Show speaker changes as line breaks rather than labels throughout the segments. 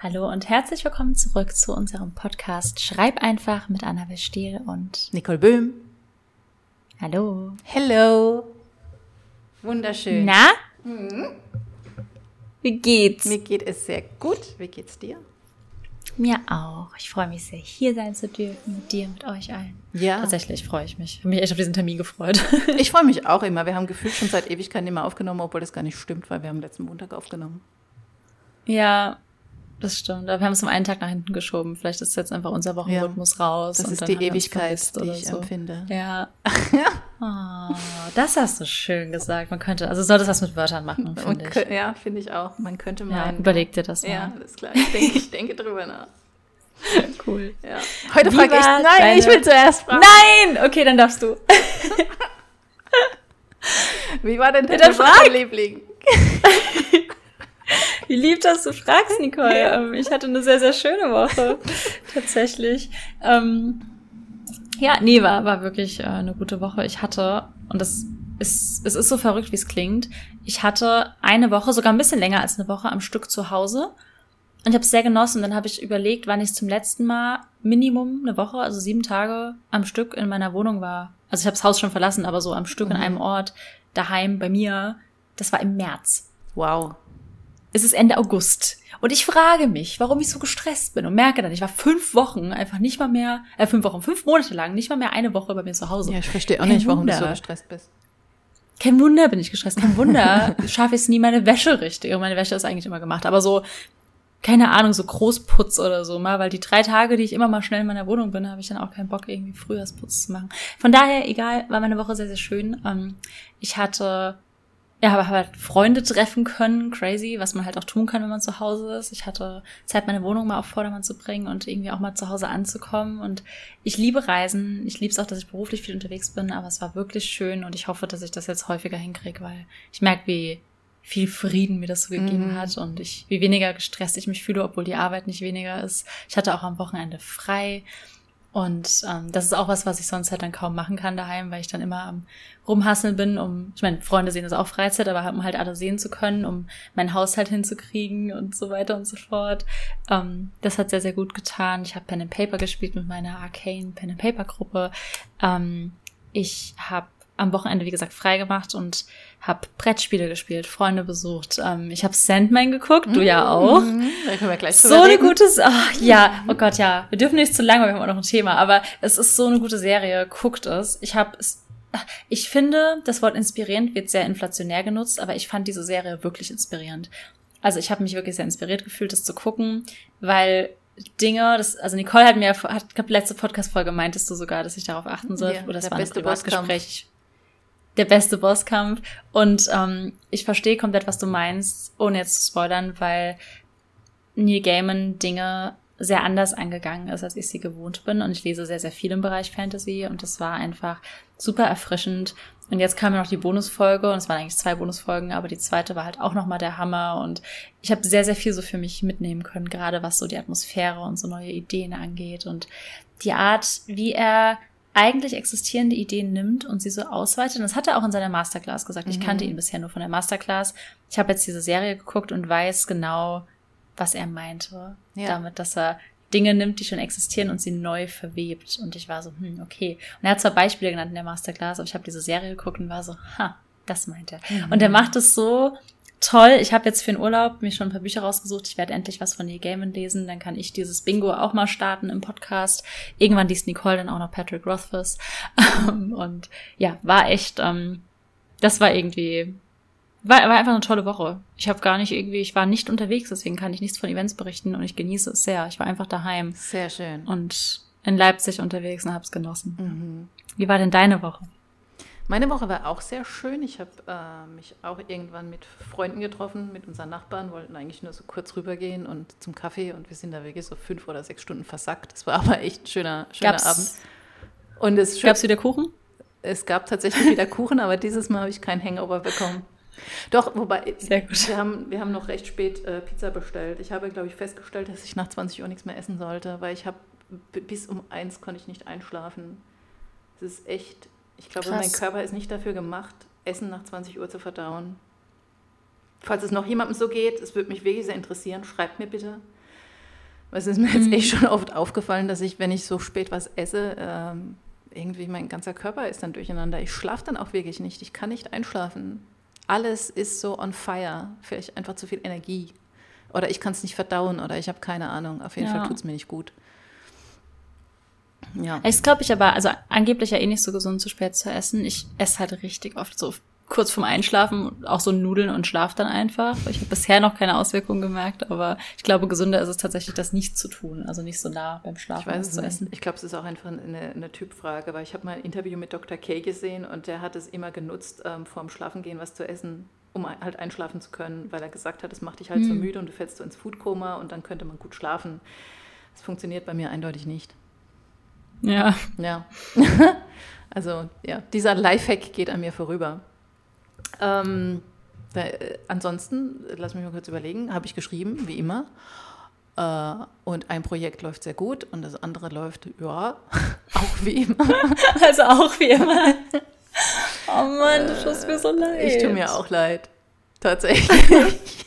Hallo und herzlich willkommen zurück zu unserem Podcast Schreib einfach mit Anna Bestiel und
Nicole Böhm.
Hallo.
Hello. Wunderschön.
Na? Wie geht's?
Mir geht es sehr gut. Wie geht's dir?
Mir auch. Ich freue mich sehr, hier sein zu dürfen, mit dir, mit euch allen.
Ja.
Tatsächlich freue ich mich. Ich habe mich echt auf diesen Termin gefreut.
Ich freue mich auch immer. Wir haben gefühlt schon seit Ewigkeiten immer aufgenommen, obwohl das gar nicht stimmt, weil wir haben letzten Montag aufgenommen.
ja, das stimmt. Aber wir haben es um einen Tag nach hinten geschoben. Vielleicht ist jetzt einfach unser Wochenrhythmus raus.
Das ist die Ewigkeit, die ich
so.
empfinde.
Ja. Oh, das hast du schön gesagt. Man könnte, also du solltest was mit Wörtern machen, finde ich.
ja, finde ich auch. Man könnte
Ja,
meinen.
überleg dir das mal.
Ja, alles klar. Ich denke, ich denke drüber nach.
Cool.
Ja. Heute frage ich. Nein,
deine-
ich will zuerst fragen.
Nein! Okay, dann darfst du.
Wie war denn der
Bitte frag. Wie lieb, dass du fragst, Nicole. Ähm, Ich hatte eine sehr, sehr schöne Woche. Tatsächlich. Ähm, ja, nee, war, war wirklich äh, eine gute Woche. Ich hatte, und das ist, es ist so verrückt, wie es klingt, ich hatte eine Woche, sogar ein bisschen länger als eine Woche am Stück zu Hause. Und ich habe es sehr genossen. Dann habe ich überlegt, wann ich zum letzten Mal Minimum eine Woche, also sieben Tage am Stück in meiner Wohnung war. Also ich habe das Haus schon verlassen, aber so am Stück in
Mhm.
einem Ort, daheim bei mir. Das war im März.
Wow.
Es ist Ende August. Und ich frage mich, warum ich so gestresst bin und merke dann, ich war fünf Wochen einfach nicht mal mehr, äh, fünf Wochen, fünf Monate lang, nicht mal mehr eine Woche bei mir zu Hause.
Ja, ich verstehe auch
Kein
nicht, warum du so
Wunder.
gestresst bist.
Kein Wunder bin ich gestresst, kein Wunder schaffe ich es nie, meine Wäsche richtig. Und meine Wäsche ist eigentlich immer gemacht. Aber so, keine Ahnung, so Großputz oder so mal, weil die drei Tage, die ich immer mal schnell in meiner Wohnung bin, habe ich dann auch keinen Bock, irgendwie Frühjahrsputz zu machen. Von daher, egal, war meine Woche sehr, sehr schön. Ähm, ich hatte, ja, habe halt Freunde treffen können, crazy, was man halt auch tun kann, wenn man zu Hause ist. Ich hatte Zeit, meine Wohnung mal auf Vordermann zu bringen und irgendwie auch mal zu Hause anzukommen. Und ich liebe Reisen. Ich liebe es auch, dass ich beruflich viel unterwegs bin, aber es war wirklich schön und ich hoffe, dass ich das jetzt häufiger hinkriege, weil ich merke, wie viel Frieden mir das so gegeben
Mhm.
hat und ich, wie weniger gestresst ich mich fühle, obwohl die Arbeit nicht weniger ist. Ich hatte auch am Wochenende frei. Und ähm, das ist auch was, was ich sonst halt dann kaum machen kann daheim, weil ich dann immer am Rumhasseln bin, um, ich meine, Freunde sehen das auch Freizeit, aber um halt alle sehen zu können, um meinen Haushalt hinzukriegen und so weiter und so fort. Ähm, das hat sehr, sehr gut getan. Ich habe Pen and Paper gespielt mit meiner Arcane Pen and Paper Gruppe. Ähm, ich habe am Wochenende, wie gesagt, frei gemacht und habe Brettspiele gespielt, Freunde besucht. Ähm, ich habe Sandman geguckt, du ja auch.
Mhm, Da können wir gleich
So eine
reden.
gute, ach ja, oh Gott, ja. Wir dürfen nicht zu lange, wir haben auch noch ein Thema, aber es ist so eine gute Serie. Guckt es. Ich habe es, ich finde, das Wort inspirierend wird sehr inflationär genutzt, aber ich fand diese Serie wirklich inspirierend. Also ich habe mich wirklich sehr inspiriert gefühlt, das zu gucken, weil Dinge, das, also Nicole hat mir, hat, ich glaub, letzte Podcast-Folge meintest du sogar, dass ich darauf achten soll,
Ja,
oder das war ein Privatgespräch. Der beste Bosskampf. Und ähm, ich verstehe komplett, was du meinst, ohne jetzt zu spoilern, weil Neil Gaiman Dinge sehr anders angegangen ist, als ich sie gewohnt bin. Und ich lese sehr, sehr viel im Bereich Fantasy und das war einfach super erfrischend. Und jetzt kam ja noch die Bonusfolge und es waren eigentlich zwei Bonusfolgen, aber die zweite war halt auch nochmal der Hammer und ich habe sehr, sehr viel so für mich mitnehmen können, gerade was so die Atmosphäre und so neue Ideen angeht und die Art, wie er eigentlich existierende Ideen nimmt und sie so ausweitet. Und das hat er auch in seiner Masterclass gesagt. Ich
Mhm.
kannte ihn bisher nur von der Masterclass. Ich habe jetzt diese Serie geguckt und weiß genau, was er meinte.
Ja.
Damit, dass er Dinge nimmt, die schon existieren und sie neu verwebt. Und ich war so, hm, okay. Und er hat zwar Beispiele genannt in der Masterclass, aber ich habe diese Serie geguckt und war so, ha, das meint er.
Mhm.
Und er macht es so toll. Ich habe jetzt für den Urlaub mir schon ein paar Bücher rausgesucht. Ich werde endlich was von Neil Gaiman lesen. Dann kann ich dieses Bingo auch mal starten im Podcast. Irgendwann liest Nicole dann auch noch Patrick Rothfuss. und ja, war echt, ähm, das war irgendwie, war, war einfach eine tolle Woche. Ich habe gar nicht irgendwie, ich war nicht unterwegs, deswegen kann ich nichts von Events berichten und ich genieße es sehr. Ich war einfach daheim
Sehr schön.
und in Leipzig unterwegs und hab's genossen.
Mhm.
Wie war denn deine Woche?
Meine Woche war auch sehr schön. Ich habe äh, mich auch irgendwann mit Freunden getroffen, mit unseren Nachbarn, wollten eigentlich nur so kurz rübergehen und zum Kaffee und wir sind da wirklich so fünf oder sechs Stunden versackt. Das war aber echt ein schöner, schöner Abend.
Gab's,
Und es,
gab's wieder Kuchen?
es gab tatsächlich wieder Kuchen, aber dieses Mal habe ich keinen Hangover bekommen. Doch, wobei,
Sehr gut.
Wir, haben, wir haben noch recht spät äh, Pizza bestellt. Ich habe, glaube ich, festgestellt, dass ich nach 20 Uhr nichts mehr essen sollte, weil ich habe bis um eins konnte ich nicht einschlafen. Es ist echt, ich glaube,
Krass.
mein Körper ist nicht dafür gemacht, Essen nach 20 Uhr zu verdauen. Falls es noch jemandem so geht, es würde mich wirklich sehr interessieren, schreibt mir bitte. Es ist mir jetzt echt schon oft aufgefallen, dass ich, wenn ich so spät was esse, ähm, irgendwie mein ganzer Körper ist dann durcheinander. Ich schlafe dann auch wirklich nicht. Ich kann nicht einschlafen. Alles ist so on fire. Vielleicht einfach zu viel Energie. Oder ich kann es nicht verdauen oder ich habe keine Ahnung. Auf jeden
Ja.
Fall tut es mir nicht gut. Ja.
Ich glaube ich aber, also angeblich ja eh nicht so gesund, zu spät zu essen. Ich esse halt richtig oft so kurz vorm Einschlafen auch so Nudeln und schlaf dann einfach. Ich habe bisher noch keine Auswirkungen gemerkt, aber ich glaube, gesünder ist es tatsächlich, das nicht zu tun. Also nicht so nah beim Schlafen
es
zu essen.
Ich glaube, es ist auch einfach eine, eine Typfrage, weil ich habe mal ein Interview mit Dr. Kay gesehen und der hat es immer genutzt, ähm, vorm Schlafengehen was zu essen, um halt einschlafen zu können, weil er gesagt hat, es macht dich halt so
Hm.
müde und du fällst so ins Foodkoma und dann könnte man gut schlafen. Das funktioniert bei mir eindeutig nicht.
Ja.
Ja. also, ja, dieser Lifehack geht an mir vorüber. Ähm, da, äh, ansonsten, äh, lass mich mal kurz überlegen, habe ich geschrieben, wie immer. Äh, und ein Projekt läuft sehr gut und das andere läuft, ja, auch wie immer.
Also auch wie immer. Oh Mann, du tust mir so leid.
Ich tue mir auch leid. Tatsächlich.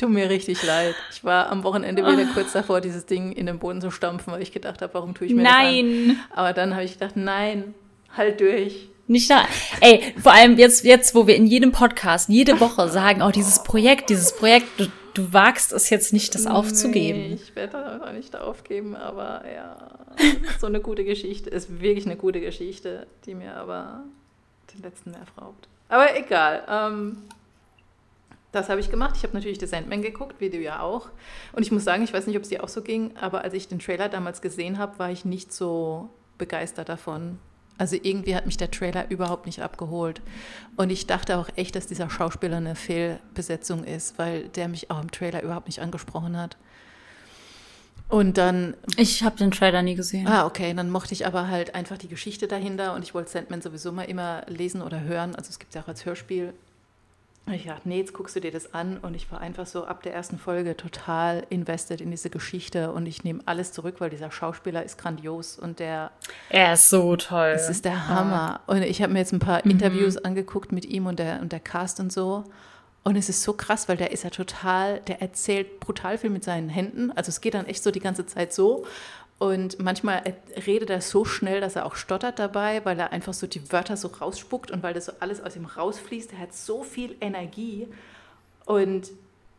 Tue mir richtig leid. Ich war am Wochenende wieder kurz davor, dieses Ding in den Boden zu stampfen, weil ich gedacht habe, warum tue ich mir das an?
Nein.
Aber dann habe ich gedacht, nein, halt durch.
Nicht da. Ey, vor allem jetzt, jetzt, wo wir in jedem Podcast jede Woche sagen, oh, dieses Projekt, dieses Projekt, du, du wagst es jetzt nicht, das aufzugeben.
Nee, ich werde das auch nicht aufgeben, aber ja, so eine gute Geschichte. Ist wirklich eine gute Geschichte, die mir aber den letzten Nerv raubt. Aber egal. Ähm, das habe ich gemacht. Ich habe natürlich The Sandman geguckt, wie du ja auch. Und ich muss sagen, ich weiß nicht, ob es dir auch so ging, aber als ich den Trailer damals gesehen habe, war ich nicht so begeistert davon. Also irgendwie hat mich der Trailer überhaupt nicht abgeholt. Und ich dachte auch echt, dass dieser Schauspieler eine Fehlbesetzung ist, weil der mich auch im Trailer überhaupt nicht angesprochen hat. Und dann,
Ich habe den Trailer nie gesehen.
ah, okay, dann mochte ich aber halt einfach die Geschichte dahinter und ich wollte Sandman sowieso mal immer lesen oder hören. Also es gibt es ja auch als Hörspiel. Ich dachte, nee, jetzt guckst du dir das an und ich war einfach so ab der ersten Folge total invested in diese Geschichte und ich nehme alles zurück, weil dieser Schauspieler ist grandios und der
Er ist so toll.
es ist der Hammer. Und ich habe mir jetzt ein paar Interviews angeguckt mit ihm und der, und der Cast und so. Und es ist so krass, weil der ist ja total, der erzählt brutal viel mit seinen Händen. Also es geht dann echt so die ganze Zeit so. Und manchmal redet er so schnell, dass er auch stottert dabei, weil er einfach so die Wörter so rausspuckt und weil das so alles aus ihm rausfließt. Er hat so viel Energie. Und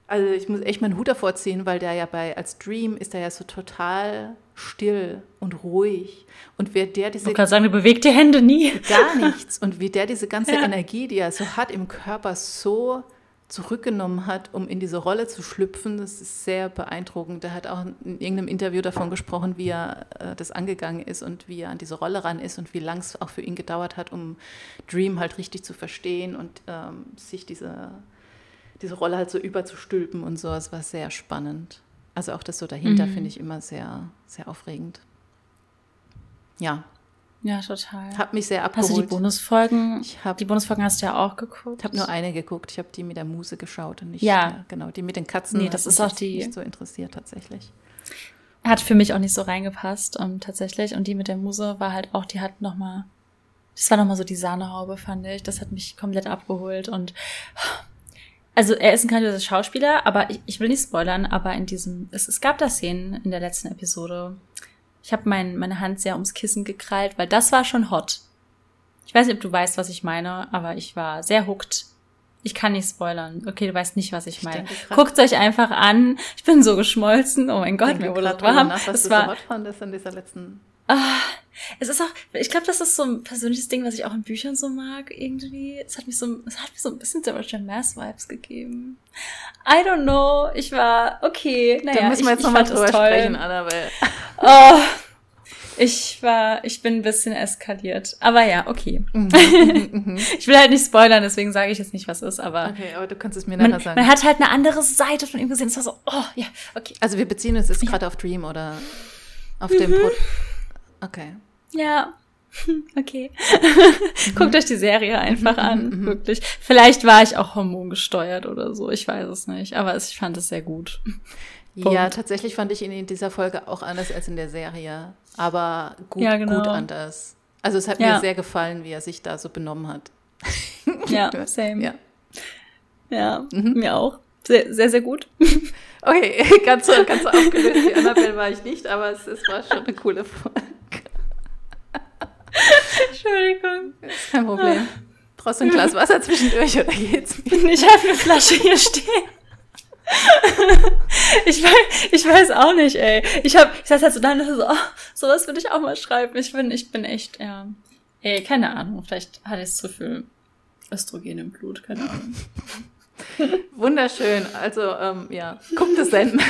also ich muss echt meinen Hut davor ziehen, weil der ja bei als Dream ist er ja so total still und ruhig. Und wer der diese
wollte gerade sagen, du bewegt die Hände nie.
gar nichts. Und wie der diese ganze
Ja.
Energie, die er so hat im Körper, so zurückgenommen hat, um in diese Rolle zu schlüpfen, das ist sehr beeindruckend. Er hat auch in irgendeinem Interview davon gesprochen, wie er äh, das angegangen ist und wie er an diese Rolle ran ist und wie lang es auch für ihn gedauert hat, um Dream halt richtig zu verstehen und ähm, sich diese, diese Rolle halt so überzustülpen und so. Es war sehr spannend. Also auch das so dahinter
Mhm.
finde ich immer sehr, sehr aufregend. Ja,
Ja, total.
hat mich sehr
Hast
abgeholt.
du die Bonusfolgen?
Ich habe
Die Bonusfolgen hast du ja auch geguckt.
Ich habe nur eine geguckt. Ich habe die mit der Muse geschaut und nicht
Ja.
äh, genau die mit den Katzen.
Nee, das ist auch die-
nicht so interessiert tatsächlich.
Hat für mich auch nicht so reingepasst, ähm, tatsächlich. Und die mit der Muse war halt auch, die hat noch mal, das war noch mal so die Sahnehaube, fand ich. Das hat mich komplett abgeholt. Und also er ist ein grandioser Schauspieler, aber ich, ich will nicht spoilern, aber in diesem, es, es gab da Szenen in der letzten Episode. Ich habe mein, meine Hand sehr ums Kissen gekrallt, weil das war schon hot. Ich weiß nicht, ob du weißt, was ich meine, aber ich war sehr hooked. Ich kann nicht spoilern. Okay, du weißt nicht, was ich,
Ich
meine.
grad-
Guckt euch einfach an. Ich bin so geschmolzen. Oh mein Gott, mir wurde das warm.
nach, was
Es
du
war,
so hot fandest in dieser letzten.
Es ist auch, ich glaube, das ist so ein persönliches Ding, was ich auch in Büchern so mag, irgendwie. Es hat mich so, es hat mir so ein bisschen Sebastian Mass Vibes gegeben. I don't know. Ich war, okay, naja,
da müssen wir jetzt nochmal drüber sprechen, Annabelle.
Oh, ich war, ich bin ein bisschen eskaliert. Aber ja, okay.
Mhm,
ich will halt nicht spoilern, deswegen sage ich jetzt nicht, was ist, aber
Okay, aber du kannst es mir
man,
nachher sagen.
man hat halt eine andere Seite von ihm gesehen. Es war so, oh, ja, okay.
also wir beziehen uns jetzt gerade auf Dream oder auf
Mhm.
dem Pro Okay.
Ja. Okay. Guckt euch die Serie einfach an,
mhm.
wirklich. Vielleicht war ich auch hormongesteuert oder so, ich weiß es nicht, aber ich fand es sehr gut.
Ja,
Punkt.
tatsächlich fand ich ihn in dieser Folge auch anders als in der Serie. Aber gut,
Ja, genau.
gut anders. Also es hat
Ja.
mir sehr gefallen, wie er sich da so benommen hat.
Ja, same.
Ja.
Ja,
Mhm.
mir auch. Sehr, sehr, sehr gut.
Okay, ganz so, ganz so aufgelöst wie Annabelle war ich nicht, aber es, es war schon eine coole Folge.
Entschuldigung.
Ist kein Problem. Brauchst du ein Glas Wasser zwischendurch oder geht's mir?
Ich habe eine Flasche hier stehen. ich, weiß, ich weiß auch nicht, ey. Ich hab, ich saß halt so da und so, oh, sowas würde ich auch mal schreiben. Ich bin, ich bin echt, ja. Ey, keine Ahnung. Vielleicht hatte ich zu viel Östrogen im Blut, keine Ahnung.
Wunderschön. Also, ähm, ja, guckt es Sandman.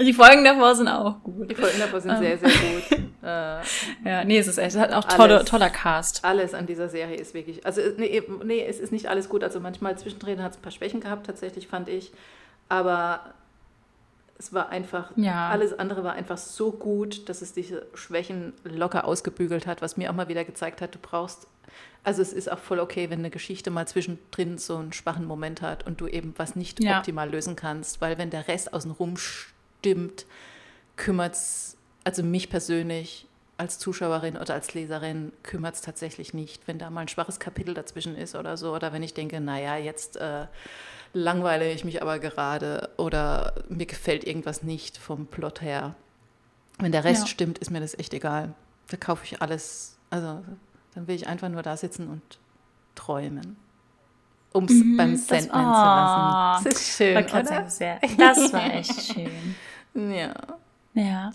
Die Folgen davor sind auch gut.
Die Folgen davor sind sehr, sehr gut.
Äh, ja, nee, es ist echt, es hat auch tolle, toller Cast.
Alles an dieser Serie ist wirklich, also nee, nee, es ist nicht alles gut. Also manchmal zwischendrin hat es ein paar Schwächen gehabt, tatsächlich fand ich. Aber es war einfach, ja. alles andere war einfach so gut, dass es diese Schwächen locker ausgebügelt hat, was mir auch mal wieder gezeigt hat, du brauchst, also es ist auch voll okay, wenn eine Geschichte mal zwischendrin so einen schwachen Moment hat und du eben was nicht ja. optimal lösen kannst, weil wenn der Rest außenrum stimmt, kümmert es, also mich persönlich als Zuschauerin oder als Leserin kümmert es tatsächlich nicht, wenn da mal ein schwaches Kapitel dazwischen ist oder so, oder wenn ich denke, naja, jetzt äh, langweile ich mich aber gerade oder mir gefällt irgendwas nicht vom Plot her. Wenn der Rest ja. stimmt, ist mir das echt egal. Da kaufe ich alles, also dann will ich einfach nur da sitzen und träumen um es mhm, beim Sandman oh, zu lassen.
Das ist schön, oder? Sehr, das war echt schön.
ja.
Ja.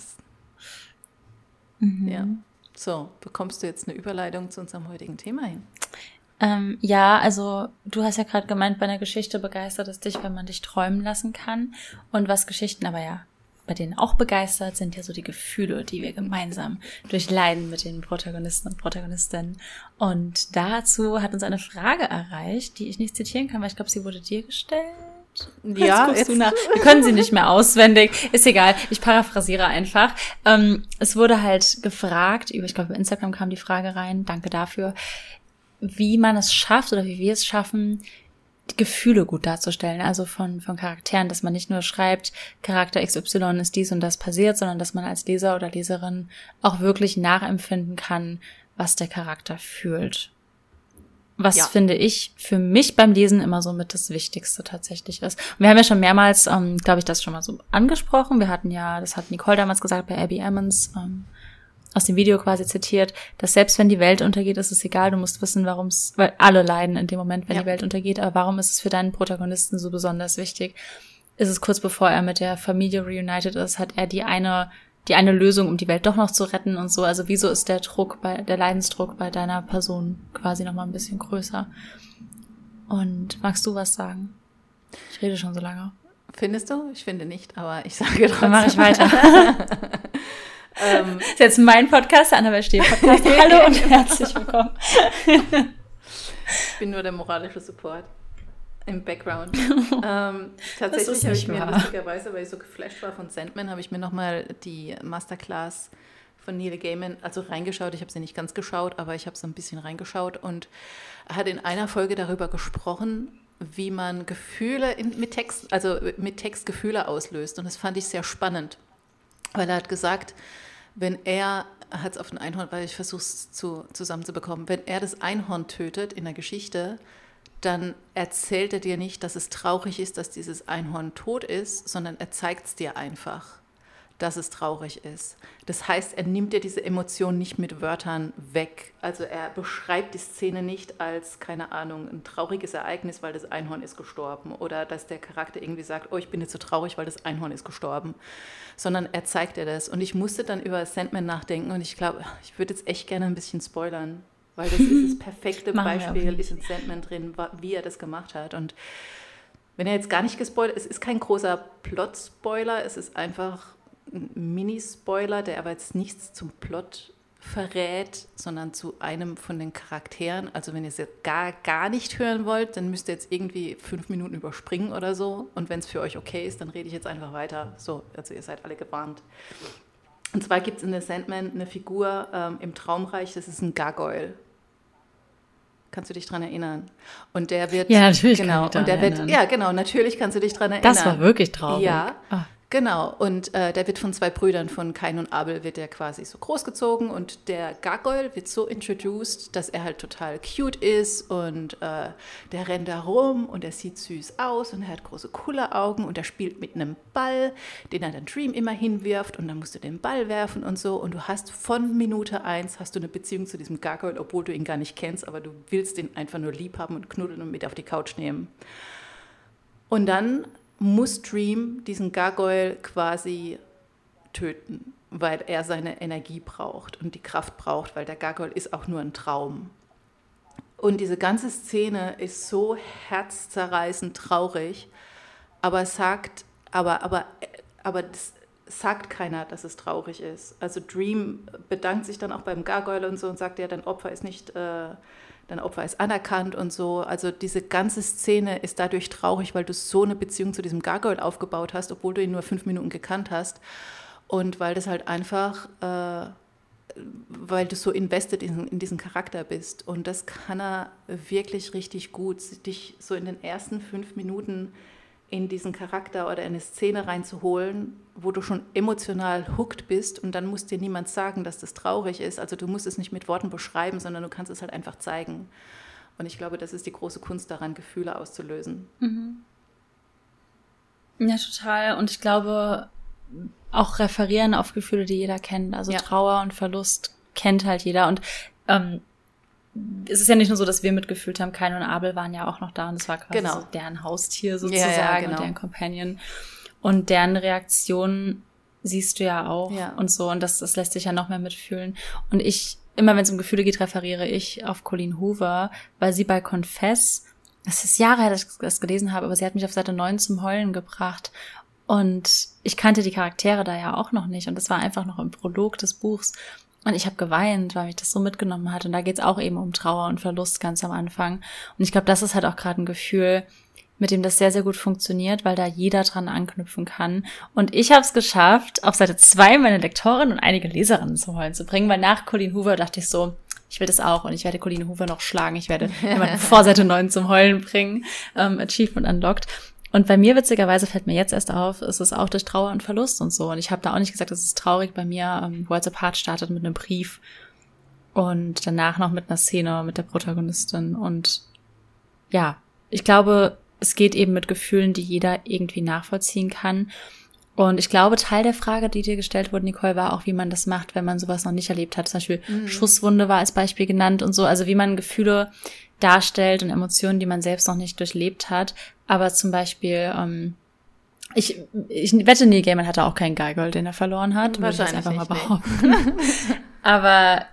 Mhm. Ja. So, bekommst du jetzt eine Überleitung zu unserem heutigen Thema hin?
Ähm, ja, also du hast ja gerade gemeint, bei einer Geschichte begeistert es dich, wenn man dich träumen lassen kann. Und was Geschichten aber ja bei denen auch begeistert, sind ja so die Gefühle, die wir gemeinsam durchleiden mit den Protagonisten und Protagonistinnen. Und dazu hat uns eine Frage erreicht, die ich nicht zitieren kann, weil ich glaube, sie wurde dir gestellt.
Ja, jetzt,
jetzt. Wir können sie nicht mehr auswendig. Ist egal. Ich paraphrasiere einfach. Ähm, es wurde halt gefragt, über, ich glaube, bei Instagram kam die Frage rein. Danke dafür. Wie man es schafft oder wie wir es schaffen, Gefühle gut darzustellen, also von, von Charakteren, dass man nicht nur schreibt, Charakter XY ist dies und das passiert, sondern dass man als Leser oder Leserin auch wirklich nachempfinden kann, was der Charakter fühlt. Was ja. finde ich für mich beim Lesen immer so mit das Wichtigste tatsächlich ist. Und wir haben ja schon mehrmals, ähm, glaube ich, das schon mal so angesprochen. Wir hatten ja, das hat Nicole damals gesagt bei Abby Emmons, ähm, aus dem Video quasi zitiert, dass selbst wenn die Welt untergeht, ist es egal, du musst wissen, warum es, weil alle leiden in dem Moment, wenn ja. die Welt untergeht, aber warum ist es für deinen Protagonisten so besonders wichtig? Ist es kurz bevor er mit der Familie reunited ist, hat er die eine, die eine Lösung, um die Welt doch noch zu retten und so. Also wieso ist der Druck bei, der Leidensdruck bei deiner Person quasi nochmal ein bisschen größer? Und magst du was sagen? Ich rede schon so lange.
Findest du? Ich finde nicht, aber ich sage trotzdem.
Dann mache ich weiter. Ähm, das ist jetzt mein Podcast, der Annabelle Stehl Podcast. Hallo und herzlich willkommen.
ich bin nur der moralische Support im Background. ähm, tatsächlich habe ich mir lustigerweise, weil ich so geflasht war von Sandman, habe ich mir nochmal die Masterclass von Neil Gaiman, also reingeschaut. Ich habe sie nicht ganz geschaut, aber ich habe so ein bisschen reingeschaut und er hat in einer Folge darüber gesprochen, wie man Gefühle in, mit Text, also mit Text Gefühle auslöst. Und das fand ich sehr spannend, weil er hat gesagt, wenn er hat es auf ein Einhorn, weil ich versuche es zu, zusammenzubekommen, wenn er das Einhorn tötet in der Geschichte, dann erzählt er dir nicht, dass es traurig ist, dass dieses Einhorn tot ist, sondern er zeigt es dir einfach dass es traurig ist. Das heißt, er nimmt dir diese Emotion nicht mit Wörtern weg. Also er beschreibt die Szene nicht als, keine Ahnung, ein trauriges Ereignis, weil das Einhorn ist gestorben. Oder dass der Charakter irgendwie sagt, oh, ich bin jetzt so traurig, weil das Einhorn ist gestorben. Sondern er zeigt dir das. Und ich musste dann über Sandman nachdenken und ich glaube, ich würde jetzt echt gerne ein bisschen spoilern. Weil das ist das perfekte Beispiel, ist in Sandman drin, wie er das gemacht hat. Und wenn er jetzt gar nicht gespoilert, es ist kein großer Plot-Spoiler, es ist einfach Mini-Spoiler, der aber jetzt nichts zum Plot verrät, sondern zu einem von den Charakteren. Also wenn ihr es jetzt gar, gar nicht hören wollt, dann müsst ihr jetzt irgendwie fünf Minuten überspringen oder so. Und wenn es für euch okay ist, dann rede ich jetzt einfach weiter. So, also ihr seid alle gewarnt. Und zwar gibt es in The Sandman eine Figur ähm, im Traumreich, das ist ein Gargoyle. Kannst du dich daran erinnern? Und der wird
ja natürlich
genau
und
der
erinnern.
wird ja genau natürlich kannst du dich daran erinnern.
Das war wirklich traurig.
Ja. Oh. Genau, und äh, der wird von zwei Brüdern, von Kain und Abel, wird der quasi so großgezogen und der Gargoyle wird so introduced, dass er halt total cute ist und äh, der rennt da rum und er sieht süß aus und er hat große Kulleraugen und er spielt mit einem Ball, den er dann Dream immer hinwirft und dann musst du den Ball werfen und so und du hast von Minute eins hast du eine Beziehung zu diesem Gargoyle, obwohl du ihn gar nicht kennst, aber du willst ihn einfach nur lieb haben und knuddeln und mit auf die Couch nehmen. Und dann muss Dream diesen Gargoyle quasi töten, weil er seine Energie braucht und die Kraft braucht, weil der Gargoyle ist auch nur ein Traum. Und diese ganze Szene ist so herzzerreißend traurig, aber sagt, aber, aber, aber das sagt keiner, dass es traurig ist. Also Dream bedankt sich dann auch beim Gargoyle und so und sagt, ja, dein Opfer ist nicht äh, dein Opfer ist anerkannt und so. Also diese ganze Szene ist dadurch traurig, weil du so eine Beziehung zu diesem Gargoyle aufgebaut hast, obwohl du ihn nur fünf Minuten gekannt hast. Und weil das halt einfach, äh, weil du so invested in, in, diesen Charakter bist. Und das kann er wirklich richtig gut, dich so in den ersten fünf Minuten in diesen Charakter oder in eine Szene reinzuholen, wo du schon emotional hooked bist und dann muss dir niemand sagen, dass das traurig ist. Also du musst es nicht mit Worten beschreiben, sondern du kannst es halt einfach zeigen. Und ich glaube, das ist die große Kunst daran, Gefühle auszulösen. Mhm.
Ja, total. Und ich glaube, auch referieren auf Gefühle, die jeder kennt. Also ja. Trauer und Verlust kennt halt jeder. Und ähm, es ist ja nicht nur so, dass wir mitgefühlt haben, Kain und Abel waren ja auch noch da und es war quasi genau. so deren Haustier sozusagen ja, ja, genau. und deren Companion. Und deren Reaktion siehst du ja auch ja. und so. Und das, das lässt sich ja noch mehr mitfühlen. Und ich, immer wenn es um Gefühle geht, referiere ich auf Colleen Hoover, weil sie bei Confess, das ist Jahre her, dass ich das gelesen habe, aber sie hat mich auf Seite 9 zum Heulen gebracht. Und ich kannte die Charaktere da ja auch noch nicht. Und das war einfach noch im Prolog des Buchs. Und ich habe geweint, weil mich das so mitgenommen hat. Und da geht's auch eben um Trauer und Verlust ganz am Anfang. Und ich glaube, das ist halt auch gerade ein Gefühl, mit dem das sehr, sehr gut funktioniert, weil da jeder dran anknüpfen kann. Und ich habe es geschafft, auf Seite zwei meine Lektorin und einige Leserinnen zum Heulen zu bringen, weil nach Colleen Hoover dachte ich so, ich will das auch und ich werde Colleen Hoover noch schlagen. Ich werde jemanden vor Seite 9 zum Heulen bringen. Ähm, Achievement unlocked. Und bei mir witzigerweise fällt mir jetzt erst auf, ist es auch durch Trauer und Verlust und so. Und ich habe da auch nicht gesagt, es ist traurig. Bei mir ähm, Worlds Apart startet mit einem Brief und danach noch mit einer Szene mit der Protagonistin. Und ja, ich glaube, es geht eben mit Gefühlen, die jeder irgendwie nachvollziehen kann. Und ich glaube, Teil der Frage, die dir gestellt wurde, Nicole, war auch, wie man das macht, wenn man sowas noch nicht erlebt hat. Zum Beispiel mhm. Schusswunde war als Beispiel genannt und so. Also wie man Gefühle darstellt und Emotionen, die man selbst noch nicht durchlebt hat. Aber zum Beispiel, ähm, ich, ich wette, Neil Gaiman hatte auch keinen Geigel, den er verloren hat. Wahrscheinlich einfach mal behaupten. Aber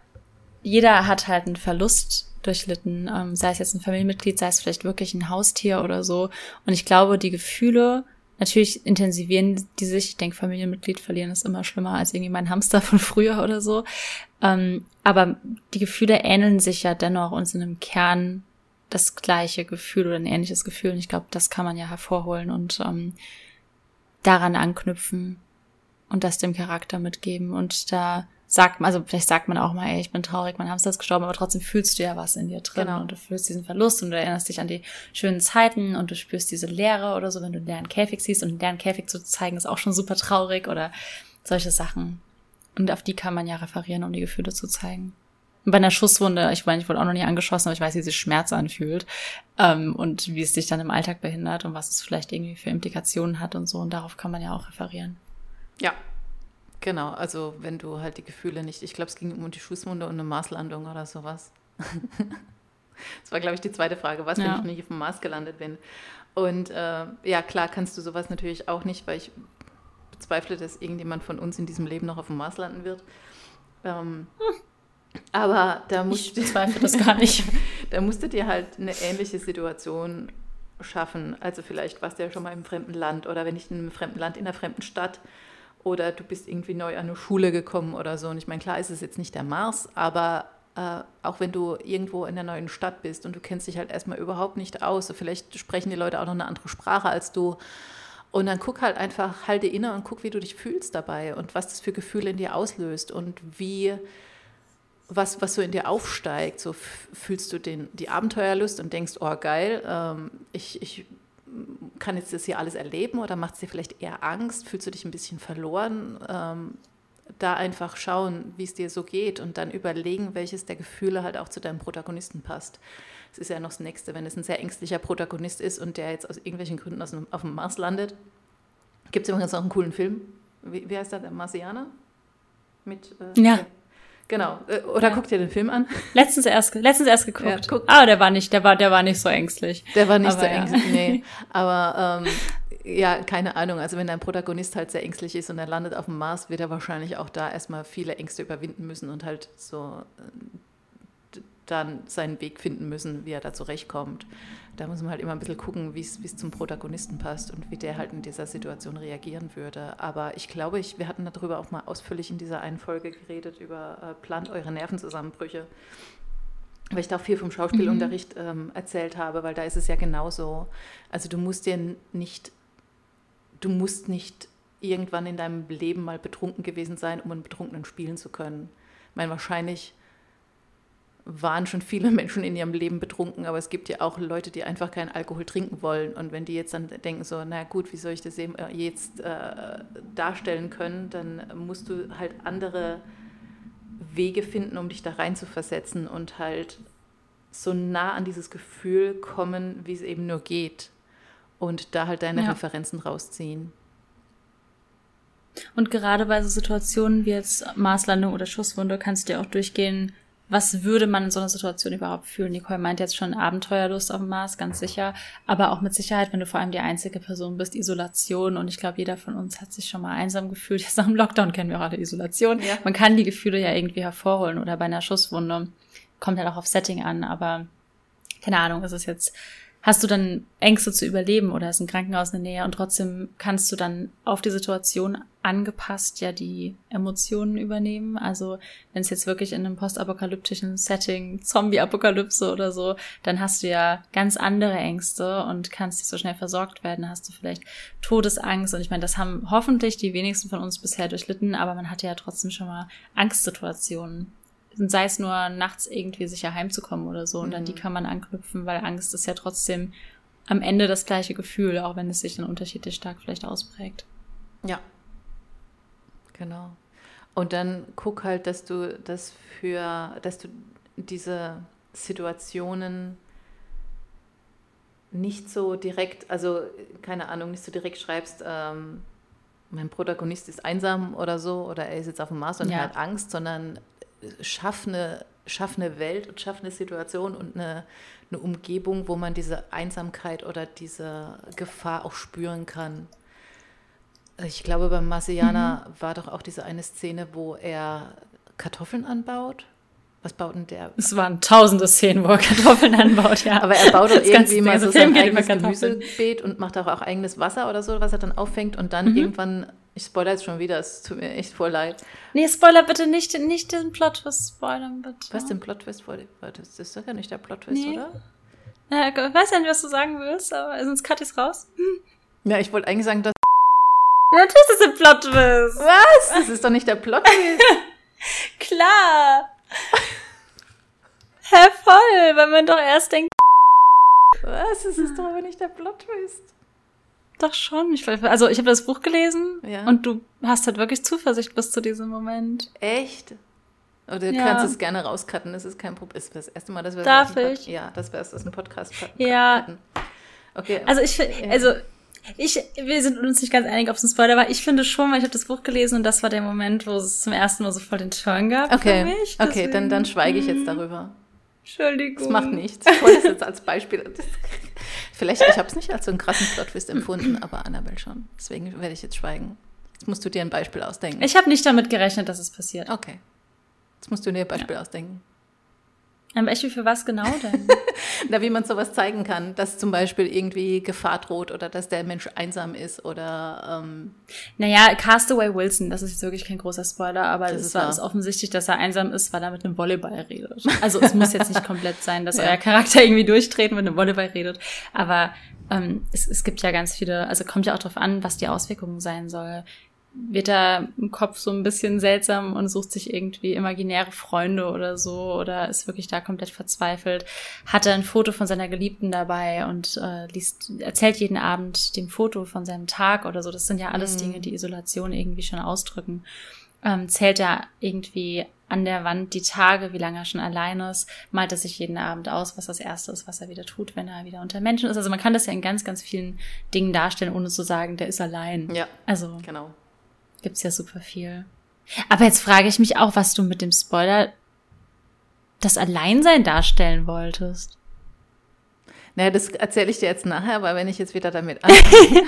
jeder hat halt einen Verlust durchlitten, ähm, sei es jetzt ein Familienmitglied, sei es vielleicht wirklich ein Haustier oder so. Und ich glaube, die Gefühle, natürlich intensivieren die sich. Ich denke, Familienmitglied verlieren ist immer schlimmer als irgendwie mein Hamster von früher oder so. Ähm, aber die Gefühle ähneln sich ja dennoch und sind im Kern das gleiche Gefühl oder ein ähnliches Gefühl. Und ich glaube, das kann man ja hervorholen und ähm, daran anknüpfen und das dem Charakter mitgeben. Und da sagt man, also vielleicht sagt man auch mal, ey, ich bin traurig, mein Hamster ist gestorben, aber trotzdem fühlst du ja was in dir drin genau. und du fühlst diesen Verlust und du erinnerst dich an die schönen Zeiten und du spürst diese Leere oder so, wenn du einen leeren Käfig siehst und einen leeren Käfig zu zeigen, ist auch schon super traurig oder solche Sachen. Und auf die kann man ja referieren, um die Gefühle zu zeigen. Bei einer Schusswunde, ich meine, ich wurde auch noch nie angeschossen, aber ich weiß, wie sich Schmerz anfühlt ähm, und wie es dich dann im Alltag behindert und was es vielleicht irgendwie für Implikationen hat und so. Und darauf kann man ja auch referieren.
Ja, genau. Also wenn du halt die Gefühle nicht, ich glaube, es ging um die Schusswunde und eine Maßlandung oder sowas. das war, glaube ich, die zweite Frage, was, ja. wenn ich nicht auf dem Mars gelandet bin. Und äh, ja, klar kannst du sowas natürlich auch nicht, weil ich bezweifle, dass irgendjemand von uns in diesem Leben noch auf dem Mars landen wird. Ähm, hm. Aber da musst
ich zweifle das gar nicht.
da musstet ihr halt eine ähnliche Situation schaffen. Also vielleicht warst du ja schon mal im fremden Land oder wenn nicht in einem fremden Land, in einer fremden Stadt oder du bist irgendwie neu an eine Schule gekommen oder so. Und ich meine, klar ist es jetzt nicht der Mars, aber äh, auch wenn du irgendwo in der neuen Stadt bist und du kennst dich halt erstmal überhaupt nicht aus, so vielleicht sprechen die Leute auch noch eine andere Sprache als du. Und dann guck halt einfach, halte inne und guck, wie du dich fühlst dabei und was das für Gefühle in dir auslöst und wie was, was so in dir aufsteigt. So fühlst du den, die Abenteuerlust und denkst, oh geil, ähm, ich, ich kann jetzt das hier alles erleben oder macht es dir vielleicht eher Angst? Fühlst du dich ein bisschen verloren? Ähm, da einfach schauen, wie es dir so geht und dann überlegen, welches der Gefühle halt auch zu deinem Protagonisten passt. Es ist ja noch das Nächste, wenn es ein sehr ängstlicher Protagonist ist und der jetzt aus irgendwelchen Gründen aus auf dem Mars landet. Gibt es übrigens auch einen coolen Film. Wie, wie heißt der? Der Marsianer? Mit,
äh, ja.
Genau. Äh, oder ja. guck dir den Film an.
Letztens erst, letztens erst geguckt. Ja, ah, der war nicht, der war, der war nicht so ängstlich.
Der war nicht Aber so ja. ängstlich, nee. Aber ähm, ja, keine Ahnung. Also wenn dein Protagonist halt sehr ängstlich ist und er landet auf dem Mars, wird er wahrscheinlich auch da erstmal viele Ängste überwinden müssen und halt so äh, dann seinen Weg finden müssen, wie er da zurechtkommt. Da muss man halt immer ein bisschen gucken, wie es zum Protagonisten passt und wie der halt in dieser Situation reagieren würde. Aber ich glaube, ich, wir hatten darüber auch mal ausführlich in dieser einen Folge geredet, über äh, plant eure Nervenzusammenbrüche weil ich da auch viel vom Schauspielunterricht mhm. ähm, erzählt habe, weil da ist es ja genauso. Also du musst dir nicht du musst nicht irgendwann in deinem Leben mal betrunken gewesen sein, um einen Betrunkenen spielen zu können. Ich meine, wahrscheinlich waren schon viele Menschen in ihrem Leben betrunken, aber es gibt ja auch Leute, die einfach keinen Alkohol trinken wollen. Und wenn die jetzt dann denken, so, na gut, wie soll ich das äh, jetzt äh, darstellen können, dann musst du halt andere Wege finden, um dich da rein zu versetzen und halt so nah an dieses Gefühl kommen, wie es eben nur geht und da halt deine ja. Referenzen rausziehen.
Und gerade bei so Situationen wie jetzt Maßlandung oder Schusswunde kannst du dir auch durchgehen, was würde man in so einer Situation überhaupt fühlen? Nicole meint jetzt schon Abenteuerlust auf dem Mars, ganz sicher. Aber auch mit Sicherheit, wenn du vor allem die einzige Person bist, Isolation. Und ich glaube, jeder von uns hat sich schon mal einsam gefühlt. Jetzt nach dem Lockdown kennen wir auch alle Isolation. Ja. Man kann die Gefühle ja irgendwie hervorholen oder bei einer Schusswunde. Kommt halt auch auf Setting an, aber keine Ahnung, ist es jetzt hast du dann Ängste zu überleben oder ist ein Krankenhaus in der Nähe und trotzdem kannst du dann auf die Situation angepasst ja die Emotionen übernehmen. Also wenn es jetzt wirklich in einem postapokalyptischen Setting, Zombie-Apokalypse oder so, dann hast du ja ganz andere Ängste und kannst nicht so schnell versorgt werden. Hast du vielleicht Todesangst und ich meine, das haben hoffentlich die wenigsten von uns bisher durchlitten, aber man hatte ja trotzdem schon mal Angstsituationen sei es nur nachts irgendwie sicher heimzukommen oder so. Und mhm. dann die kann man anknüpfen, weil Angst ist ja trotzdem am Ende das gleiche Gefühl, auch wenn es sich dann unterschiedlich stark vielleicht ausprägt.
Ja. Genau. Und dann guck halt, dass du das für, dass du diese Situationen nicht so direkt, also keine Ahnung, nicht so direkt schreibst, ähm, mein Protagonist ist einsam oder so, oder er ist jetzt auf dem Mars und ja. hat Angst, sondern schaff eine, schaff eine Welt und schaff eine Situation und eine, eine Umgebung, wo man diese Einsamkeit oder diese Gefahr auch spüren kann. Ich glaube, beim Marcianer mhm. war doch auch diese eine Szene, wo er Kartoffeln anbaut. Was baut denn der?
Es waren tausende Szenen, wo er Kartoffeln anbaut, ja.
Aber er baut doch irgendwie mal so sein eigenes Gemüsebeet und macht auch, auch eigenes Wasser oder so, was er dann auffängt und dann mhm. irgendwann ich spoilere jetzt schon wieder, es tut mir echt voll leid.
Nee, spoiler bitte nicht, nicht den Plot-Twist spoilern, bitte.
Was den Plot-Twist? Das ist doch ja nicht der Plot-Twist, nee. oder?
Ja, ich weiß ja nicht, was du sagen willst, aber sonst cut ich's raus.
Ja, ich wollte eigentlich sagen, dass.
Natürlich ist es ein Plot-Twist.
Was? Das ist doch nicht der Plot-Twist.
Klar. Hä, voll, weil man doch erst denkt.
Was? Das ist doch aber nicht der Plot-Twist.
Doch schon. Ich, also ich habe das Buch gelesen ja. und du hast halt wirklich Zuversicht bis zu diesem Moment.
Echt? Oder du ja. kannst es gerne rauscutten, das ist kein Problem. Das ist das erste Mal, dass wir
Darf das
ich? Ja, das wäre es, ein Podcast
Ja. Okay. Also ich also ich, wir sind uns nicht ganz einig, ob es ein Spoiler war. Ich finde schon, weil ich habe das Buch gelesen und das war der Moment, wo es zum ersten Mal so voll den Turn gab
okay.
für mich.
Deswegen. Okay, dann, dann schweige ich jetzt darüber.
Entschuldigung.
Das macht nichts. Ich wollte es jetzt als Beispiel. Vielleicht, ich habe es nicht als so einen krassen Plot-Twist empfunden, aber Annabelle schon. Deswegen werde ich jetzt schweigen. Jetzt musst du dir ein Beispiel ausdenken.
Ich habe nicht damit gerechnet, dass es passiert.
Okay. Jetzt musst du dir ein Beispiel ja. ausdenken.
Ein Beispiel für was genau denn?
Na, wie man sowas zeigen kann, dass zum Beispiel irgendwie Gefahr droht oder dass der Mensch einsam ist oder. Ähm
naja, Castaway Wilson, das ist jetzt wirklich kein großer Spoiler, aber es war ist offensichtlich, dass er einsam ist, weil er mit einem Volleyball redet. Also es muss jetzt nicht komplett sein, dass ja. euer Charakter irgendwie durchdreht und mit einem Volleyball redet, aber ähm, es, es gibt ja ganz viele, also kommt ja auch darauf an, was die Auswirkungen sein soll wird er im Kopf so ein bisschen seltsam und sucht sich irgendwie imaginäre Freunde oder so oder ist wirklich da komplett verzweifelt. Hat er ein Foto von seiner Geliebten dabei und äh, liest, erzählt jeden Abend dem Foto von seinem Tag oder so. Das sind ja alles mhm. Dinge, die Isolation irgendwie schon ausdrücken. Ähm, zählt er irgendwie an der Wand die Tage, wie lange er schon allein ist, malt er sich jeden Abend aus, was das Erste ist, was er wieder tut, wenn er wieder unter Menschen ist. Also man kann das ja in ganz, ganz vielen Dingen darstellen, ohne zu sagen, der ist allein.
Ja.
Also
genau.
Gibt's ja super viel. Aber jetzt frage ich mich auch, was du mit dem Spoiler das Alleinsein darstellen wolltest.
Naja, das erzähle ich dir jetzt nachher, aber wenn ich jetzt wieder damit anfange.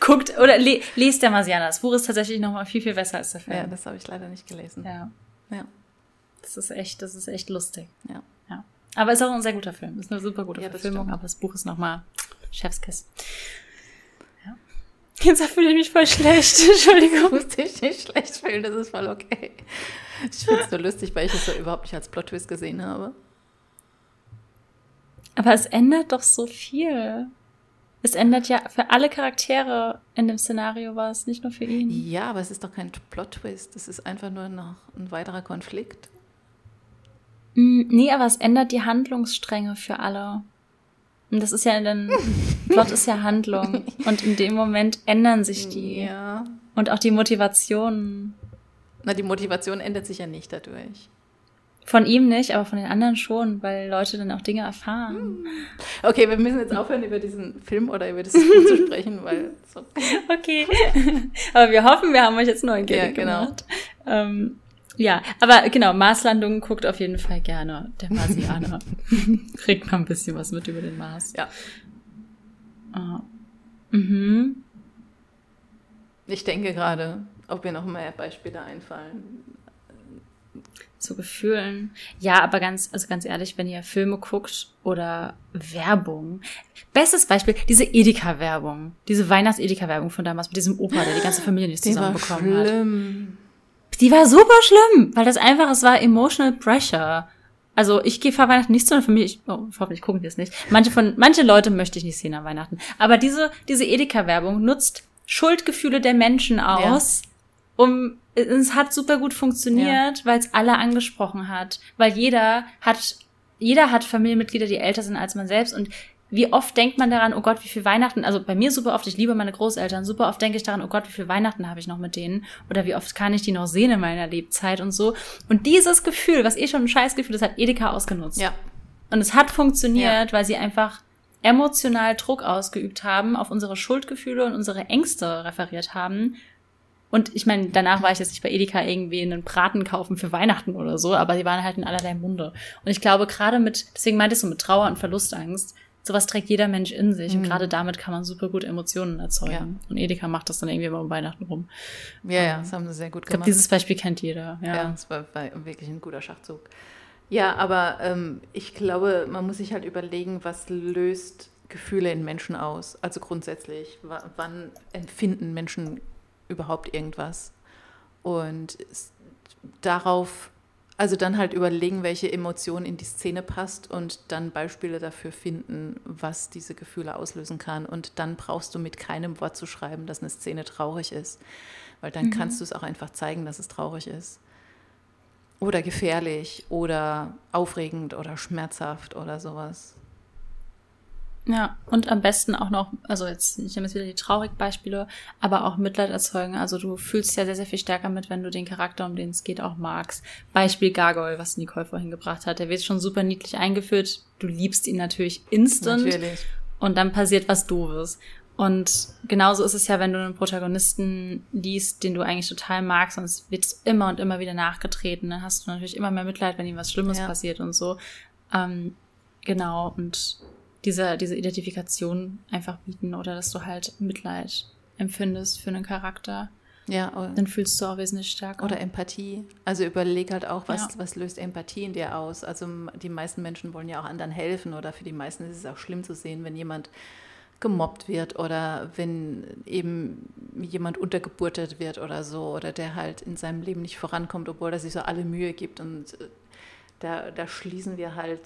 Guckt oder le, lest der Marsianer. Das Buch ist tatsächlich noch mal viel, viel besser als der Film.
Ja, das habe ich leider nicht gelesen.
Ja.
Ja.
Das ist echt, das ist echt lustig.
Ja.
ja. Aber ist auch ein sehr guter Film. Ist eine super gute
Ja,
Verfilmung, aber das Buch ist noch mal Chefskiss. Jetzt fühle ich mich voll schlecht. Entschuldigung.
Du musst dich nicht schlecht fühlen, das ist voll okay. Ich finde es so lustig, weil ich es so überhaupt nicht als Plot-Twist gesehen habe.
Aber es ändert doch so viel. Es ändert ja für alle Charaktere in dem Szenario was, nicht nur für ihn.
Ja, aber es ist doch kein Plot-Twist. Es ist einfach nur noch ein weiterer Konflikt.
Mm, Nee, aber es ändert die Handlungsstränge für alle. Und das ist ja dann, Plot ist ja Handlung. Und in dem Moment ändern sich die.
Ja.
Und auch die Motivationen.
Na, die Motivation ändert sich ja nicht dadurch.
Von ihm nicht, aber von den anderen schon, weil Leute dann auch Dinge erfahren.
Okay, wir müssen jetzt aufhören, über diesen Film oder über das Buch zu sprechen, weil so.
Okay. aber wir hoffen, wir haben euch jetzt neugierig
Ja, genau.
gemacht. Ähm, ja, aber genau, Marslandungen guckt auf jeden Fall gerne. Der Marsianer. Kriegt mal ein bisschen was mit über den Mars.
Ja.
Ah. Mhm.
Ich denke gerade, ob mir noch mehr Beispiele einfallen.
zu Gefühlen. Ja, aber ganz, also ganz ehrlich, wenn ihr Filme guckt oder Werbung. Bestes Beispiel, diese Edeka-Werbung. Diese Weihnachts-Edeka-Werbung von damals mit diesem Opa, der die ganze Familie nicht zusammenbekommen hat. Die war super schlimm, weil das einfach, es war emotional pressure. Also ich gehe vor Weihnachten nicht zu einer Familie, ich, oh, hoffentlich gucken die es nicht. Manche von, manche Leute möchte ich nicht sehen an Weihnachten. Aber diese, diese Edeka-Werbung nutzt Schuldgefühle der Menschen aus, um, es hat super gut funktioniert, weil es alle angesprochen hat. Weil jeder hat, jeder hat Familienmitglieder, die älter sind als man selbst und wie oft denkt man daran, oh Gott, wie viel Weihnachten, also bei mir super oft, ich liebe meine Großeltern, super oft denke ich daran, oh Gott, wie viel Weihnachten habe ich noch mit denen oder wie oft kann ich die noch sehen in meiner Lebzeit und so. Und dieses Gefühl, was eh schon ein Scheißgefühl ist, hat Edeka ausgenutzt.
Ja.
Und es hat funktioniert, weil sie einfach emotional Druck ausgeübt haben, auf unsere Schuldgefühle und unsere Ängste referiert haben. Und ich meine, danach war ich jetzt nicht bei Edeka irgendwie einen Braten kaufen für Weihnachten oder so, aber die waren halt in allerlei Munde. Und ich glaube, gerade mit, deswegen meintest du mit Trauer und Verlustangst, sowas trägt jeder Mensch in sich. Und gerade damit kann man super gut Emotionen erzeugen.
Ja.
Und Edeka macht das dann irgendwie immer um Weihnachten rum.
Ja, ja, das haben sie sehr gut
Ich glaube,
gemacht.
dieses Beispiel kennt jeder. Ja.
Ja, das war, war wirklich ein guter Schachzug. Ja, aber ähm, ich glaube, man muss sich halt überlegen, was löst Gefühle in Menschen aus. Also grundsätzlich, wa- wann empfinden Menschen überhaupt irgendwas? Und darauf, also dann halt überlegen, welche Emotion in die Szene passt und dann Beispiele dafür finden, was diese Gefühle auslösen kann. Und dann brauchst du mit keinem Wort zu schreiben, dass eine Szene traurig ist. Weil dann kannst du es auch einfach zeigen, dass es traurig ist oder gefährlich oder aufregend oder schmerzhaft oder sowas.
Ja, und am besten auch noch, also jetzt, ich nehme jetzt wieder die traurigen Beispiele, aber auch Mitleid erzeugen. Also du fühlst ja sehr, sehr viel stärker mit, wenn du den Charakter, um den es geht, auch magst. Beispiel Gargoyle, was Nicole vorhin gebracht hat. Der wird schon super niedlich eingeführt. Du liebst ihn natürlich instant.
Natürlich.
Und dann passiert was Doofes. Und genauso ist es ja, wenn du einen Protagonisten liest, den du eigentlich total magst, und es wird immer und immer wieder nachgetreten, dann hast du natürlich immer mehr Mitleid, wenn ihm was Schlimmes
Ja.
passiert und so. Ähm, genau, und diese, diese Identifikation einfach bieten oder dass du halt Mitleid empfindest für einen Charakter,
Ja, oder,
dann fühlst du auch wesentlich stärker.
oder Empathie. Also überleg halt auch, was,
Ja.
was löst Empathie in dir aus. Also die meisten Menschen wollen ja auch anderen helfen oder für die meisten ist es auch schlimm zu sehen, wenn jemand gemobbt wird oder wenn eben jemand untergeburtet wird oder so oder der halt in seinem Leben nicht vorankommt, obwohl er sich so alle Mühe gibt und äh, da, da schließen wir halt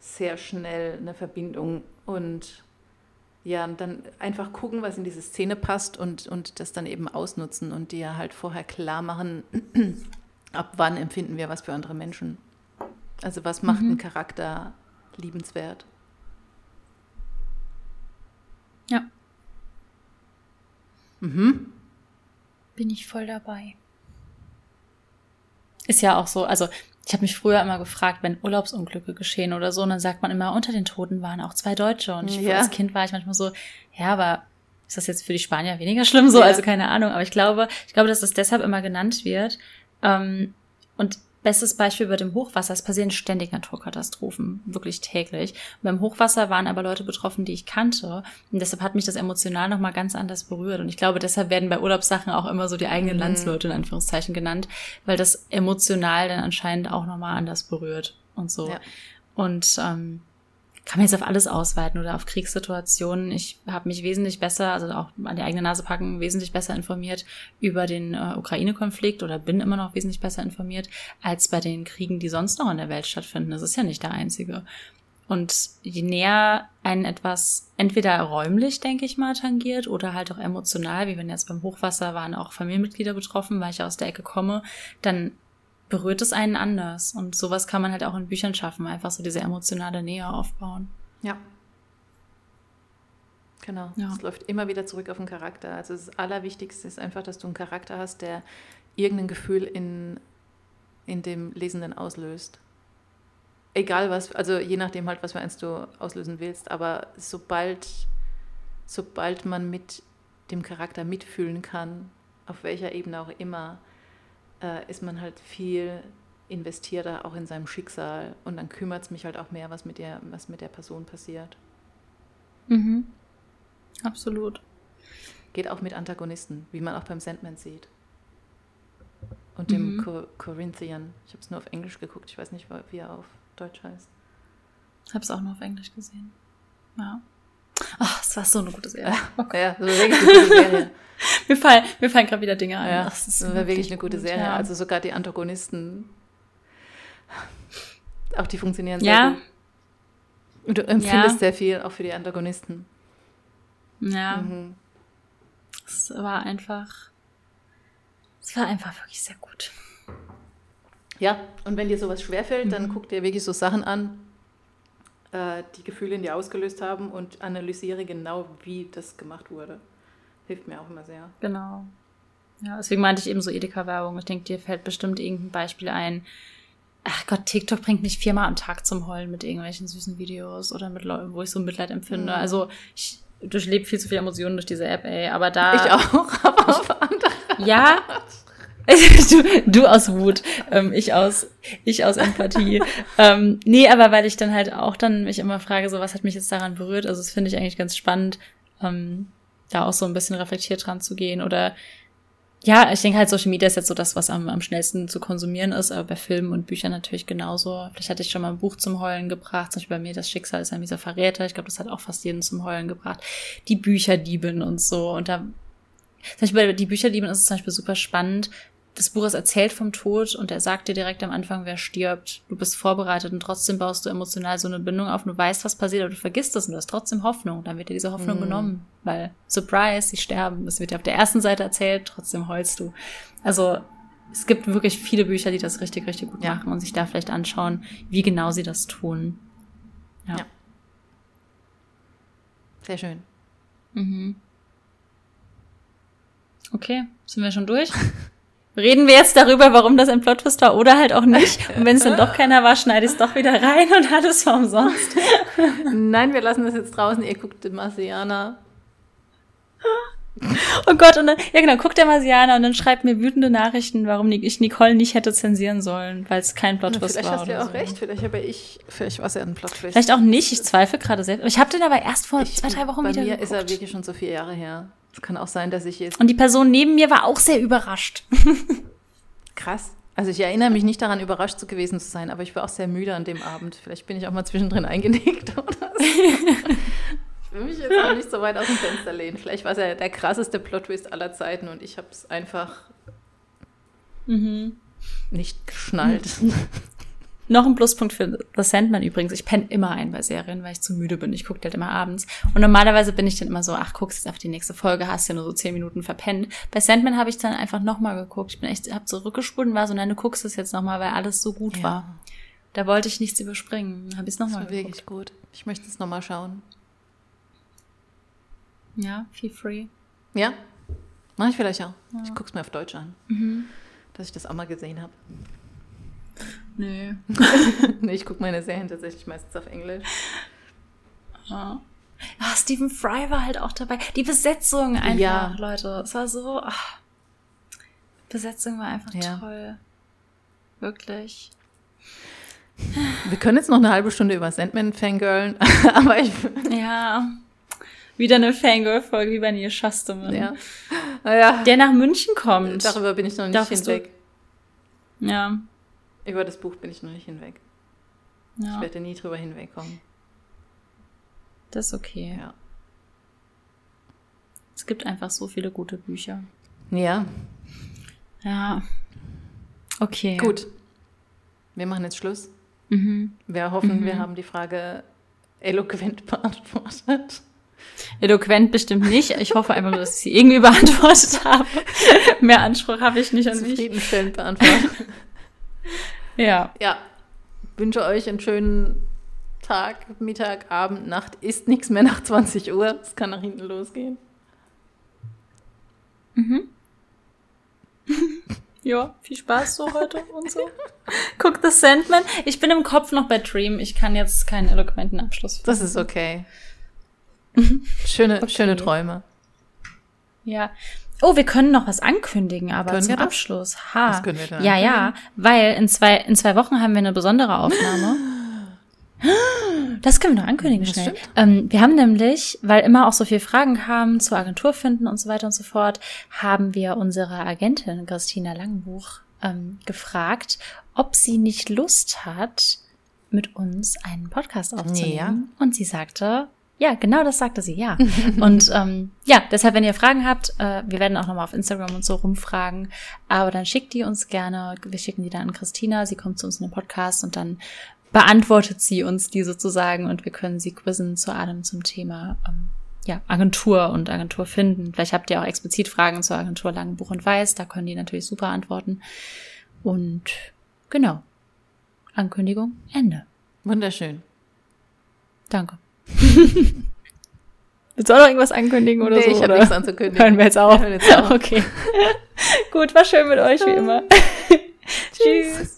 sehr schnell eine Verbindung und ja, und dann einfach gucken, was in diese Szene passt und, und das dann eben ausnutzen und dir halt vorher klar machen, ab wann empfinden wir was für andere Menschen. Also was macht mhm. einen Charakter liebenswert?
Ja. Mhm. Bin ich voll dabei. Ist ja auch so, also ich habe mich früher immer gefragt, wenn Urlaubsunglücke geschehen oder so, und dann sagt man immer, unter den Toten waren auch zwei Deutsche. Und ich, ja. als Kind war ich manchmal so, ja, aber ist das jetzt für die Spanier weniger schlimm so? Ja. Also keine Ahnung. Aber ich glaube, ich glaube, dass das deshalb immer genannt wird. Ähm, und Bestes Beispiel bei dem Hochwasser, es passieren ständig Naturkatastrophen, wirklich täglich. Und beim Hochwasser waren aber Leute betroffen, die ich kannte. Und deshalb hat mich das emotional nochmal ganz anders berührt. Und ich glaube, deshalb werden bei Urlaubssachen auch immer so die eigenen mhm. Landsleute in Anführungszeichen genannt, weil das emotional dann anscheinend auch nochmal anders berührt und so. Ja. Und ähm, kann man jetzt auf alles ausweiten oder auf Kriegssituationen. Ich habe mich wesentlich besser, also auch an die eigene Nase packen, wesentlich besser informiert über den äh, Ukraine-Konflikt oder bin immer noch wesentlich besser informiert als bei den Kriegen, die sonst noch in der Welt stattfinden. Das ist ja nicht der einzige. Und je näher einen etwas entweder räumlich, denke ich mal, tangiert oder halt auch emotional, wie wenn jetzt beim Hochwasser waren auch Familienmitglieder betroffen, weil ich aus der Ecke komme, dann berührt es einen anders. Und sowas kann man halt auch in Büchern schaffen, einfach so diese emotionale Nähe aufbauen.
Ja. Genau. Ja. Es läuft immer wieder zurück auf den Charakter. Also das Allerwichtigste ist einfach, dass du einen Charakter hast, der irgendein Gefühl in, in dem Lesenden auslöst. Egal was, also je nachdem halt, was für eins du auslösen willst, aber sobald, sobald man mit dem Charakter mitfühlen kann, auf welcher Ebene auch immer, äh, ist man halt viel investierter auch in seinem Schicksal und dann kümmert es mich halt auch mehr, was mit der, was mit der Person passiert.
Mhm. Absolut.
Geht auch mit Antagonisten, wie man auch beim Sandman sieht. Und dem mhm. Co Corinthian. Ich habe es nur auf Englisch geguckt, ich weiß nicht, wie er auf Deutsch heißt.
Ich habe es auch nur auf Englisch gesehen. Ja. Ach, es war so eine gute Serie. Okay.
Ja, so eine gute Serie.
mir fallen, mir fallen gerade wieder Dinge ein.
Ja, das, ist wirklich eine gute gut, Serie. Ja. Also sogar die Antagonisten, auch die funktionieren sehr ja. gut. Und du empfindest ja. sehr viel auch für die Antagonisten.
Ja. Mhm. Es war einfach, es war einfach wirklich sehr gut.
Ja, und wenn dir sowas schwerfällt, mhm. dann guck dir wirklich so Sachen an, äh, die Gefühle in dir ausgelöst haben und analysiere genau, wie das gemacht wurde. Hilft mir auch immer sehr.
Genau. Ja, deswegen meinte ich eben so Edeka-Werbung. Ich denke, dir fällt bestimmt irgendein Beispiel ein. Ach Gott, TikTok bringt mich viermal am Tag zum Heulen mit irgendwelchen süßen Videos oder mit Leuten, wo ich so Mitleid empfinde. Mhm. Also ich durchlebe viel zu viele Emotionen durch diese App, ey. Aber da.
Ich auch, aber auf andere.
Ja, du, du aus Wut, ähm, ich aus, ich aus Empathie. ähm, nee, aber weil ich dann halt auch dann mich immer frage, so was hat mich jetzt daran berührt? Also das finde ich eigentlich ganz spannend, ähm, da auch so ein bisschen reflektiert dran zu gehen. Oder ja, ich denke halt, Social Media ist jetzt so das, was am, am schnellsten zu konsumieren ist, aber bei Filmen und Büchern natürlich genauso. Vielleicht hatte ich schon mal ein Buch zum Heulen gebracht, zum Beispiel bei mir Das Schicksal ist ein mieser Verräter. Ich glaube, das hat auch fast jeden zum Heulen gebracht. Die Bücherdieben und so. Und da zum Beispiel bei die Bücherdieben ist es zum Beispiel super spannend, das Buch ist erzählt vom Tod und er sagt dir direkt am Anfang, wer stirbt. Du bist vorbereitet und trotzdem baust du emotional so eine Bindung auf. Du weißt, was passiert, aber du vergisst es und du hast trotzdem Hoffnung. Dann wird dir diese Hoffnung mm. genommen, weil Surprise, sie sterben. Das wird dir auf der ersten Seite erzählt, trotzdem heulst du. Also es gibt wirklich viele Bücher, die das richtig, richtig gut ja. machen und sich da vielleicht anschauen, wie genau sie das tun. Ja. ja.
Sehr schön.
Mhm. Okay, sind wir schon durch? reden wir jetzt darüber, warum das ein Plot-Twist war oder halt auch nicht. Und wenn es dann doch keiner war, schneide ich es doch wieder rein und alles war umsonst.
Nein, wir lassen das jetzt draußen. Ihr guckt den Marcianer.
Oh Gott, und dann, ja genau, guckt der Marsianer und dann schreibt mir wütende Nachrichten, warum ich Nicole nicht hätte zensieren sollen, weil es kein Plot-Twist
war.
Vielleicht
hast du ja auch so. recht, vielleicht habe ich, vielleicht war es ja ein Plot-Twist.
Vielleicht auch nicht, ich zweifle gerade selbst. Ich habe den aber erst vor ich, zwei, drei Wochen
bei
wieder
Bei mir
geguckt.
ist er wirklich schon so vier Jahre her. Es kann auch sein, dass ich jetzt...
Und die Person neben mir war auch sehr überrascht.
Krass. Also ich erinnere mich nicht daran, überrascht gewesen zu sein, aber ich war auch sehr müde an dem Abend. Vielleicht bin ich auch mal zwischendrin eingenickt oder so. ich will mich jetzt auch nicht so weit aus dem Fenster lehnen. Vielleicht war es ja der krasseste Plot-Twist aller Zeiten und ich habe es einfach mhm. nicht geschnallt.
Noch ein Pluspunkt für The Sandman übrigens. Ich penne immer ein bei Serien, weil ich zu müde bin. Ich gucke halt immer abends. Und normalerweise bin ich dann immer so, ach, guckst jetzt auf die nächste Folge, hast ja nur so zehn Minuten verpennt. Bei Sandman habe ich dann einfach nochmal geguckt. Ich bin echt, hab zurückgespult und war so, nein, du guckst es jetzt nochmal, weil alles so gut
Ja.
war. Da wollte ich nichts überspringen. Habe ich es
Das
nochmal
war
geguckt.
wirklich gut. Ich möchte es nochmal schauen.
Ja, feel free.
Ja? Mach ich vielleicht auch. Ich guck's mir auf Deutsch an. Dass ich das auch mal gesehen habe.
Nö.
nee, ich gucke meine Serien tatsächlich meistens auf Englisch.
Ja. Ah, Stephen Fry war halt auch dabei. Die Besetzung einfach,
Ja.
Leute. Es war so. Ach, Besetzung war einfach
Ja.
toll. Wirklich.
Wir können jetzt noch eine halbe Stunde über Sandman fangirlen, aber ich.
Ja. Wieder eine Fangirl-Folge wie bei Neil Schusterman.
Ja. Naja,
Der nach München kommt.
darüber bin ich noch nicht
Darfst du-
hinweg.
Ja.
Über das Buch bin ich noch nicht hinweg. Ich
Ja.
werde nie drüber hinwegkommen.
Das ist okay.
Ja.
Es gibt einfach so viele gute Bücher.
Ja,
Ja. Okay.
gut. Wir machen jetzt Schluss.
Mhm.
Wir hoffen, wir haben die Frage eloquent beantwortet.
Eloquent bestimmt nicht. Ich hoffe einfach nur, dass ich sie irgendwie beantwortet habe. Mehr Anspruch habe ich nicht an mich.
Zufriedenstellend beantwortet.
Ja.
ja, wünsche euch einen schönen Tag, Mittag, Abend, Nacht. Ist nichts mehr nach 20 Uhr. Es kann nach hinten losgehen.
Ja, viel Spaß so heute und so. Guck The Sandman. Ich bin im Kopf noch bei Dream. Ich kann jetzt keinen eloquenten Abschluss
Das ist okay. Schöne,
Okay.
schöne Träume.
Ja. Oh, wir können noch was ankündigen, aber
Können
zum? Abschluss. Ha.
Was können wir denn
ja, ja, weil in zwei, in zwei Wochen haben wir eine besondere Aufnahme. Das können wir noch ankündigen
Das
schnell. Ähm, wir haben nämlich, weil immer auch so viele Fragen kamen zur Agentur finden und so weiter und so fort, haben wir unsere Agentin Christina Langenbuch ähm, gefragt, ob sie nicht Lust hat, mit uns einen Podcast aufzunehmen.
Ja.
Und sie sagte, ja, genau das sagte sie, ja. und ähm, ja, deshalb, wenn ihr Fragen habt, äh, wir werden auch nochmal auf Instagram und so rumfragen, aber dann schickt die uns gerne. Wir schicken die dann an Christina, sie kommt zu uns in den Podcast und dann beantwortet sie uns die sozusagen und wir können sie quizzen zu allem zum Thema ähm, ja, Agentur und Agentur finden. Vielleicht habt ihr auch explizit Fragen zur Agentur Langenbuch und Weiß, da können die natürlich super antworten. Und genau. Ankündigung, Ende.
Wunderschön.
Danke. Willst du auch noch irgendwas ankündigen oder
Nee,
so?
ich habe nichts anzukündigen.
Hören wir jetzt auf.
Wir jetzt auf.
Okay. Gut, war schön mit euch wie immer. Tschüss.